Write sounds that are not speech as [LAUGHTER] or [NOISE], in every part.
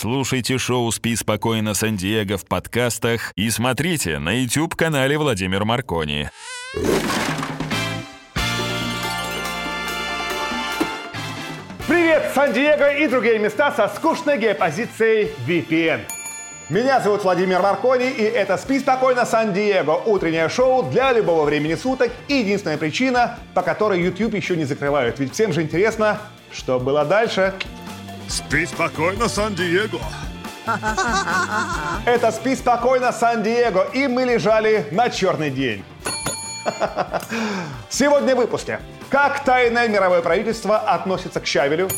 Слушайте шоу «Спи спокойно, Сан-Диего» в подкастах и смотрите на YouTube-канале Владимир Маркони. Привет, Сан-Диего и другие места со скучной геопозицией VPN. Меня зовут Владимир Маркони, и это «Спи спокойно, Сан-Диего» утреннее шоу для любого времени суток и единственная причина, по которой YouTube еще не закрывают. Ведь всем же интересно, что было дальше. Спи спокойно, Сан-Диего. [LAUGHS] Это «Спи спокойно, Сан-Диего», и мы лежали на черный день. [LAUGHS] Сегодня в выпуске. Как тайное мировое правительство относится к Щавелю?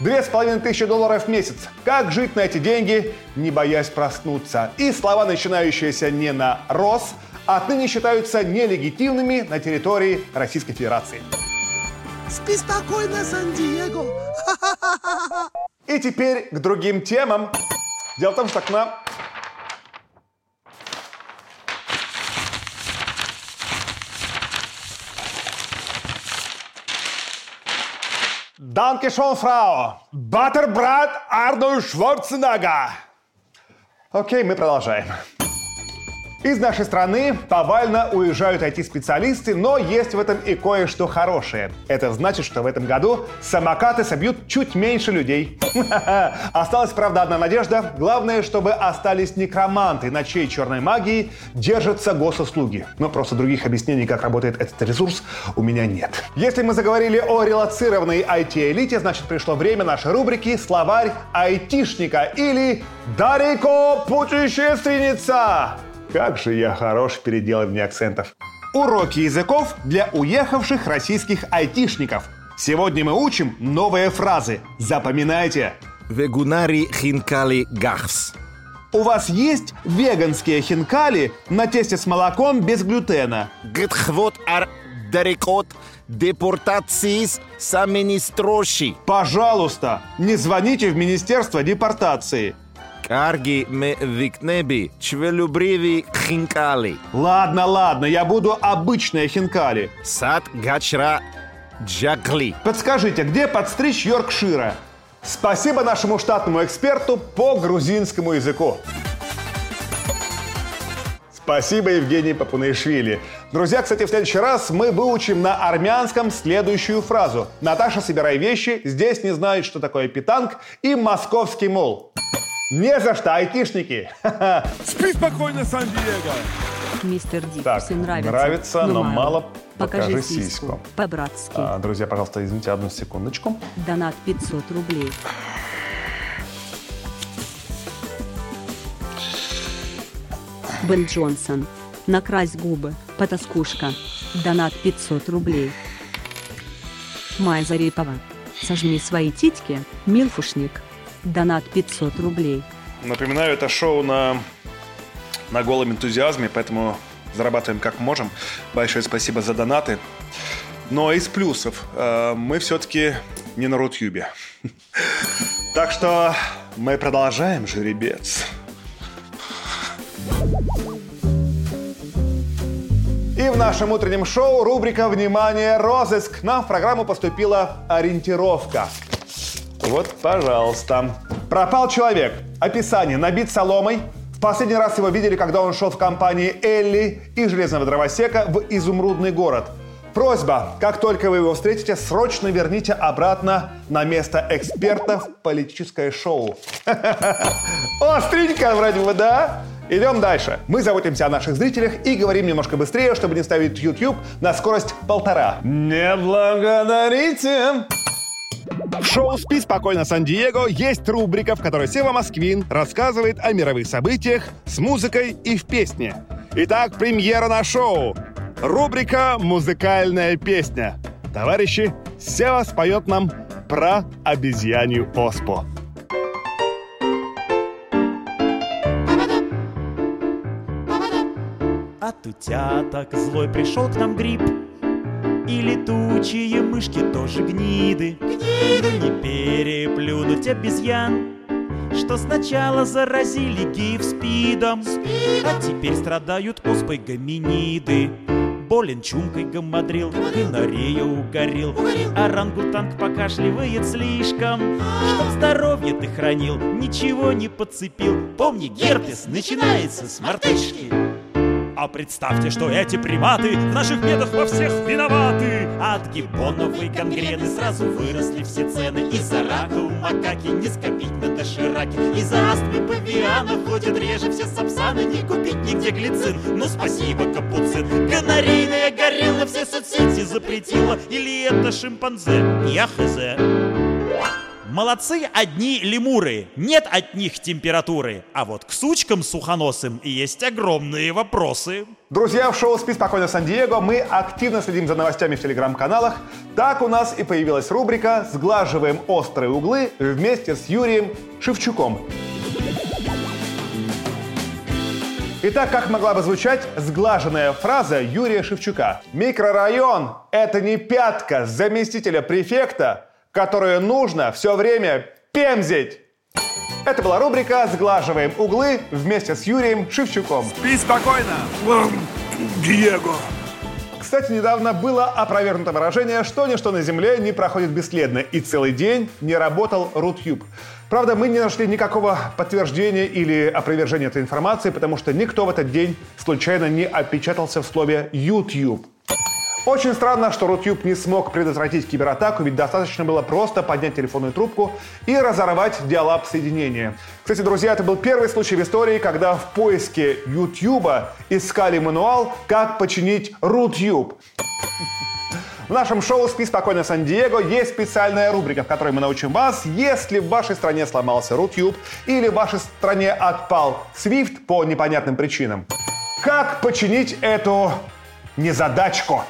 Две с половиной тысячи долларов в месяц. Как жить на эти деньги, не боясь проснуться? И слова, начинающиеся не на «рос», отныне считаются нелегитимными на территории Российской Федерации. Спи спокойно, Сан-Диего. [LAUGHS] И теперь к другим темам. Дело в том, что к нам... Данке шон, фрау. Баттербрат Арнольд Шварценеггер. Окей, мы продолжаем. Из нашей страны повально уезжают IT-специалисты, но есть в этом и кое-что хорошее. Это значит, что в этом году самокаты собьют чуть меньше людей. [LAUGHS] Осталась, правда, одна надежда. Главное, чтобы остались некроманты, на чьей черной магии держатся госуслуги. Но просто других объяснений, как работает этот ресурс, у меня нет. Если мы заговорили о релацированной IT-элите, значит пришло время нашей рубрики «Словарь айтишника» или «Дарико путешественница». Как же я хорош в переделывании акцентов. Уроки языков для уехавших российских айтишников. Сегодня мы учим новые фразы. Запоминайте. Вегунари хинкали гахс. У вас есть веганские хинкали на тесте с молоком без глютена? Гетхвот ар дарикот депортациис саминистроши. Пожалуйста, не звоните в Министерство депортации. Карги ме викнеби чвелюбриви хинкали. Ладно, ладно, я буду обычные хинкали. Сад гачра джакли. Подскажите, где подстричь Йоркшира? Спасибо нашему штатному эксперту по грузинскому языку. Спасибо, Евгений Папунашвили. Друзья, кстати, в следующий раз мы выучим на армянском следующую фразу. Наташа, собирай вещи, здесь не знают, что такое питанг и московский мол. Не за что, айтишники. [LAUGHS] Спи спокойно, Сан-Диего. Мистер Дикуси Так, нравится. нравится, но мало Покажи, покажи сиську. сиську. По-братски. А, друзья, пожалуйста, извините одну секундочку. Донат 500 рублей. Бен Джонсон. Накрась губы. Потаскушка. Донат 500 рублей. Майя Зарипова. Сожми свои титьки. Милфушник. Донат 500 рублей. Напоминаю, это шоу на, на голом энтузиазме, поэтому зарабатываем как можем. Большое спасибо за донаты. Но из плюсов э, мы все-таки не на Рутюбе. [LAUGHS] Так что мы продолжаем, жеребец. И в нашем утреннем шоу рубрика «Внимание, розыск». Нам в программу поступила ориентировка. Вот, пожалуйста. Пропал человек. Описание. Набит соломой. В последний раз его видели, когда он шел в компании Элли и Железного дровосека в Изумрудный город. Просьба, как только вы его встретите, срочно верните обратно на место эксперта в политическое шоу. [LAUGHS] Остренько вроде бы, да? Идем дальше. Мы заботимся о наших зрителях и говорим немножко быстрее, чтобы не ставить YouTube на скорость полтора. Не благодарите! В шоу «Спи спокойно, Сан-Диего» есть рубрика, в которой Сева Москвин рассказывает о мировых событиях с музыкой и в песне. Итак, премьера на шоу. Рубрика «Музыкальная песня». Товарищи, Сева споет нам про обезьянью оспу. От утяток злой пришел к нам гриб И летучие мышки тоже гниды Гниды Не переплюнуть обезьян Что сначала заразили гив спидом А теперь страдают оспой гоминиды болен чумкой гамадрил, гонорея угорел, орангутанг покашливает слишком. Чтоб здоровье ты хранил, ничего не подцепил. Помни, герпес начинается с мартышки. А представьте, что эти приматы в наших бедах во всех виноваты. От гиббонов и сразу выросли все цены. Из-за рака у макаки не скопить на дошираке. Из-за астмы павиана ходят реже все сапсаны. Не купить нигде глицин, ну спасибо, капуцин. Гонорейная горилла все соцсети запретила. Или это шимпанзе? Я хз. Молодцы одни лемуры, нет от них температуры. А вот к сучкам сухоносым есть огромные вопросы. Друзья, в шоу «Спи спокойно, Сан-Диего» мы активно следим за новостями в телеграм-каналах. Так у нас и появилась рубрика «Сглаживаем острые углы» вместе с Юрием Шевчуком. Итак, как могла бы звучать сглаженная фраза Юрия Шевчука? Микрорайон – это не пятка заместителя префекта, которую нужно все время пемзить. Это была рубрика «Сглаживаем углы» вместе с Юрием Шевчуком. Спи спокойно, Диего. Кстати, недавно было опровергнуто выражение, что ничто на Земле не проходит бесследно, и целый день не работал Рутюб. Правда, мы не нашли никакого подтверждения или опровержения этой информации, потому что никто в этот день случайно не опечатался в слове YouTube. Очень странно, что Рутюб не смог предотвратить кибератаку, ведь достаточно было просто поднять телефонную трубку и разорвать диалаб соединения. Кстати, друзья, это был первый случай в истории, когда в поиске Ютьюба искали мануал, как починить Рутюб. В нашем шоу «Спи спокойно, Сан-Диего» есть специальная рубрика, в которой мы научим вас, если в вашей стране сломался Рутюб или в вашей стране отпал Свифт по непонятным причинам. Как починить эту незадачку?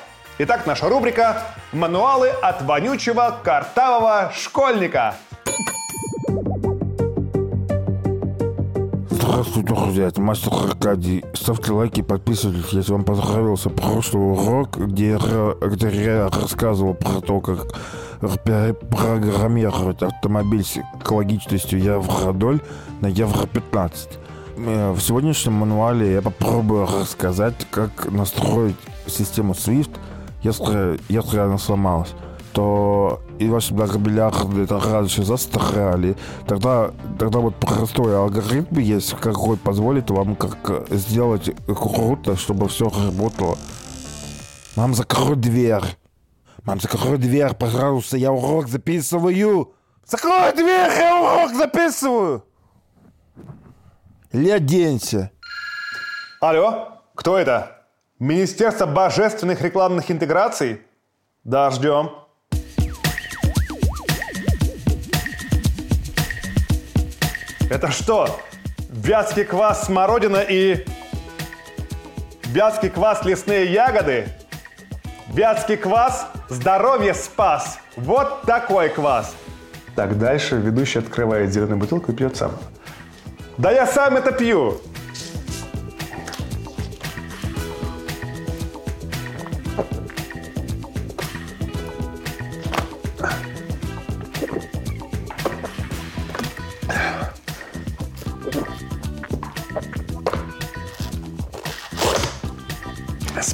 Итак, наша рубрика «Мануалы от вонючего картавого школьника». Здравствуйте, друзья, это мастер Аркадий. Ставьте лайки, подписывайтесь, если вам понравился прошлый урок, где я, где я рассказывал про то, как программировать автомобиль с экологичностью Евродоль на Евро-15. В сегодняшнем мануале я попробую рассказать, как настроить систему SWIFT, если, если она сломалась то и ваши многомиллиарды раньше застряли, тогда, тогда вот простой алгоритм есть, какой позволит вам как сделать круто, чтобы все работало. Мам, закрой дверь. Мам, закрой дверь, пожалуйста, я урок записываю. Закрой дверь, я урок записываю. Или оденься. Алло, кто это? Министерство божественных рекламных интеграций? Да, ждем. Это что? Вятский квас смородина и... Вятский квас лесные ягоды? Вятский квас здоровье спас. Вот такой квас. Так, дальше ведущий открывает зеленую бутылку и пьет сам. Да я сам это пью.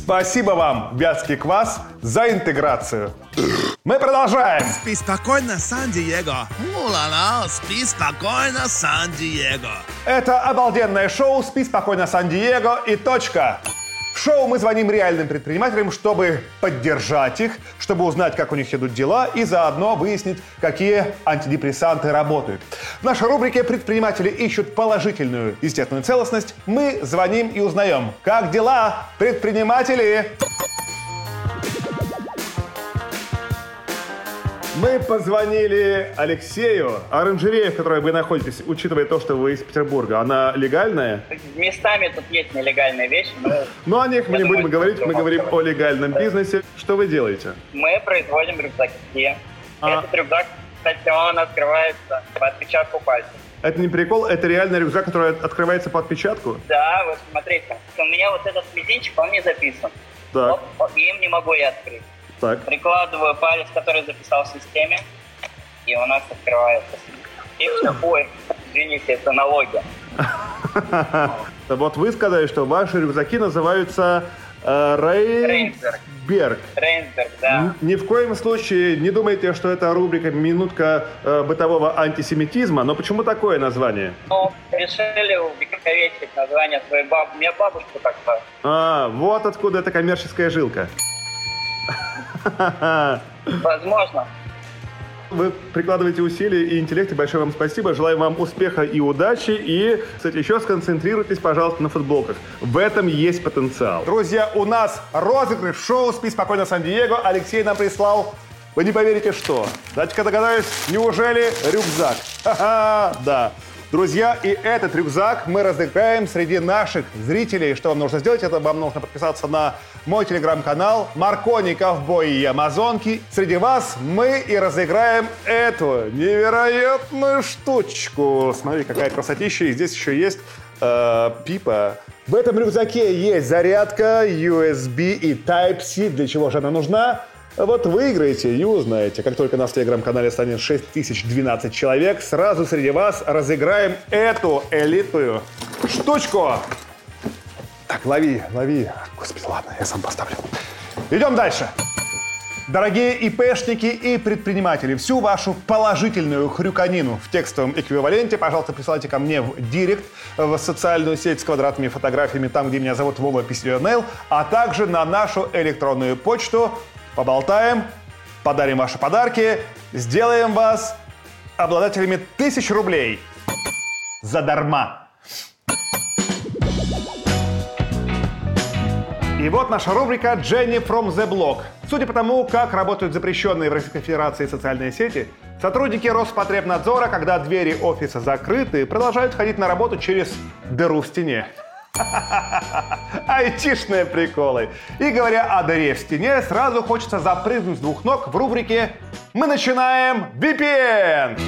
Спасибо вам, Вятский квас, за интеграцию. Мы продолжаем. Спи спокойно, Сан-Диего. Ула-ла, спи спокойно, Сан-Диего. Это обалденное шоу «Спи спокойно, Сан-Диего» и точка. Шоу мы звоним реальным предпринимателям, чтобы поддержать их, чтобы узнать, как у них идут дела и заодно выяснить, какие антидепрессанты работают. В нашей рубрике «Предприниматели ищут положительную естественную целостность» мы звоним и узнаем, как дела, предприниматели? Мы позвонили Алексею. Оранжерея, в которой вы находитесь, учитывая то, что вы из Петербурга, она легальная? Местами тут есть нелегальные вещи, но Но о них мы не будем говорить, мы говорим о легальном бизнесе. Что вы делаете? мы производим рюкзаки. А. Этот рюкзак, кстати, он открывается по отпечатку пальцев. Это не прикол, это реально рюкзак, который от- открывается по отпечатку? Да, вот смотрите, у меня вот этот мизинчик, он не записан. Так, Оп, оп, им не могу я открыть. Так. Прикладываю палец, который записал в системе, и у нас открывается. И все, ой, извините, это налоги. [LAUGHS] Вот вы сказали, что ваши рюкзаки называются Э, Рейнсберг. Рейнсберг. Да. Ни в коем случае не думайте, что это рубрика «Минутка э, бытового антисемитизма», но почему такое название? Ну, решили увековечить название своей бабы. У меня бабушка так зовут. А, вот откуда эта коммерческая жилка. Возможно. Вы прикладываете усилия и интеллект, и большое вам спасибо. Желаю вам успеха и удачи. И, кстати, еще сконцентрируйтесь, пожалуйста, на футболках. В этом есть потенциал. Друзья, у нас розыгрыш шоу «Спи спокойно, Сан-Диего». Алексей нам прислал, вы не поверите, что. Дайте-ка догадаюсь, неужели рюкзак? Ха-ха, да. Друзья, и этот рюкзак мы разыграем среди наших зрителей. Что вам нужно сделать? Это вам нужно подписаться на мой телеграм-канал Маркони, Ковбои и Амазонки. Среди вас мы и разыграем эту невероятную штучку. Смотри, какая красотища. И здесь еще есть э, пипа. В этом рюкзаке есть зарядка, USB и Type-C. Для чего же она нужна? Вот выиграете и узнаете. Как только нас в телеграм-канале станет 6012 человек, сразу среди вас разыграем эту элитную штучку. Так, лови, лови. Господи, ладно, я сам поставлю. Идем дальше. Дорогие ИПшники и предприниматели, всю вашу положительную хрюканину в текстовом эквиваленте, пожалуйста, присылайте ко мне в директ, в социальную сеть с квадратными фотографиями, там, где меня зовут Вова Письменел, а также на нашу электронную почту. Поболтаем, подарим ваши подарки, сделаем вас обладателями тысяч рублей. Задарма. И вот наша рубрика «Jenny from the Block». Судя по тому, как работают запрещенные в Российской Федерации социальные сети, сотрудники Роспотребнадзора, когда двери офиса закрыты, продолжают ходить на работу через дыру в стене. [LAUGHS] Айтишные приколы. И говоря о дыре в стене, сразу хочется запрыгнуть с двух ног в рубрике «Мы начинаем VPN».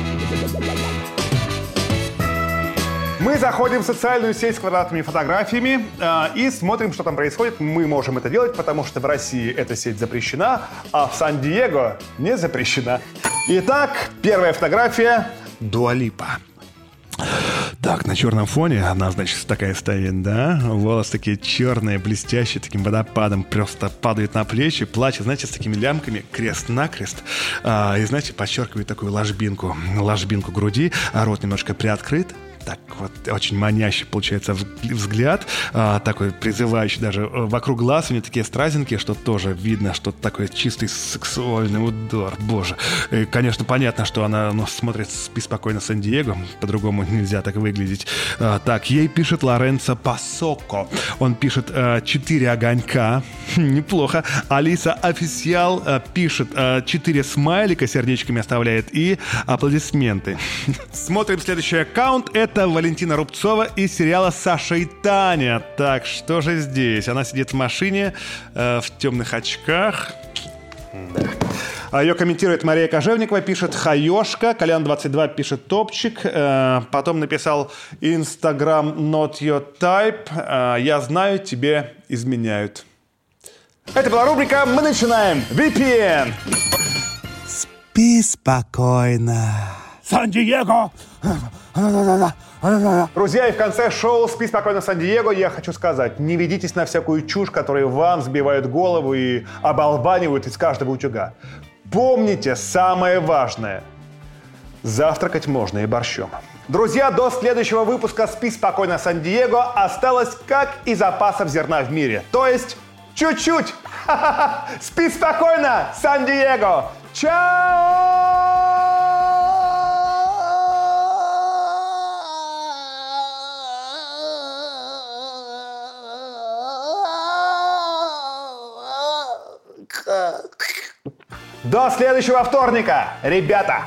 Мы заходим в социальную сеть с квадратными фотографиями э, и смотрим, что там происходит. Мы можем это делать, потому что в России эта сеть запрещена, а в Сан-Диего не запрещена. Итак, первая фотография. Дуалипа. Так, на черном фоне она, значит, такая стоит, да? Волосы такие черные, блестящие, таким водопадом просто падают на плечи. Платье, знаете, с такими лямками, крест-накрест. А, и, знаете, подчеркивает такую ложбинку, ложбинку груди, а рот немножко приоткрыт. Так вот, очень манящий получается взг- взгляд, а, такой призывающий даже. Э, Вокруг глаз у нее такие стразинки, что тоже видно, что такой чистый сексуальный удар. Боже. И, конечно, понятно, что она ну, смотрит беспокойно Сан-Диего, по-другому нельзя так выглядеть. А, так, ей пишет Лоренцо Пасоко. Он пишет э, «Четыре огонька». [LAUGHS] Неплохо. Алиса Официал э, пишет «Четыре смайлика сердечками оставляет» и аплодисменты. [LAUGHS] Смотрим следующий аккаунт. Это Валентина Рубцова из сериала «Саша и Таня». Так, что же здесь? Она сидит в машине э, в темных очках. А Ее комментирует Мария Кожевникова, пишет «Хаешка», Колян22 пишет «Топчик», э, потом написал «Instagram not your type», э, «Я знаю, тебе изменяют». Это была рубрика «Мы начинаем VPN». Спи спокойно. Сан-Диего! Друзья, и в конце шоу «Спи спокойно, Сан-Диего» я хочу сказать, не ведитесь на всякую чушь, которая вам сбивает голову и оболбанивают из каждого утюга. Помните самое важное. Завтракать можно и борщом. Друзья, до следующего выпуска «Спи спокойно, Сан-Диего» осталось как и запасов зерна в мире. То есть чуть-чуть. [LAUGHS] Спи спокойно, Сан-Диего. Чао! До следующего вторника, ребята!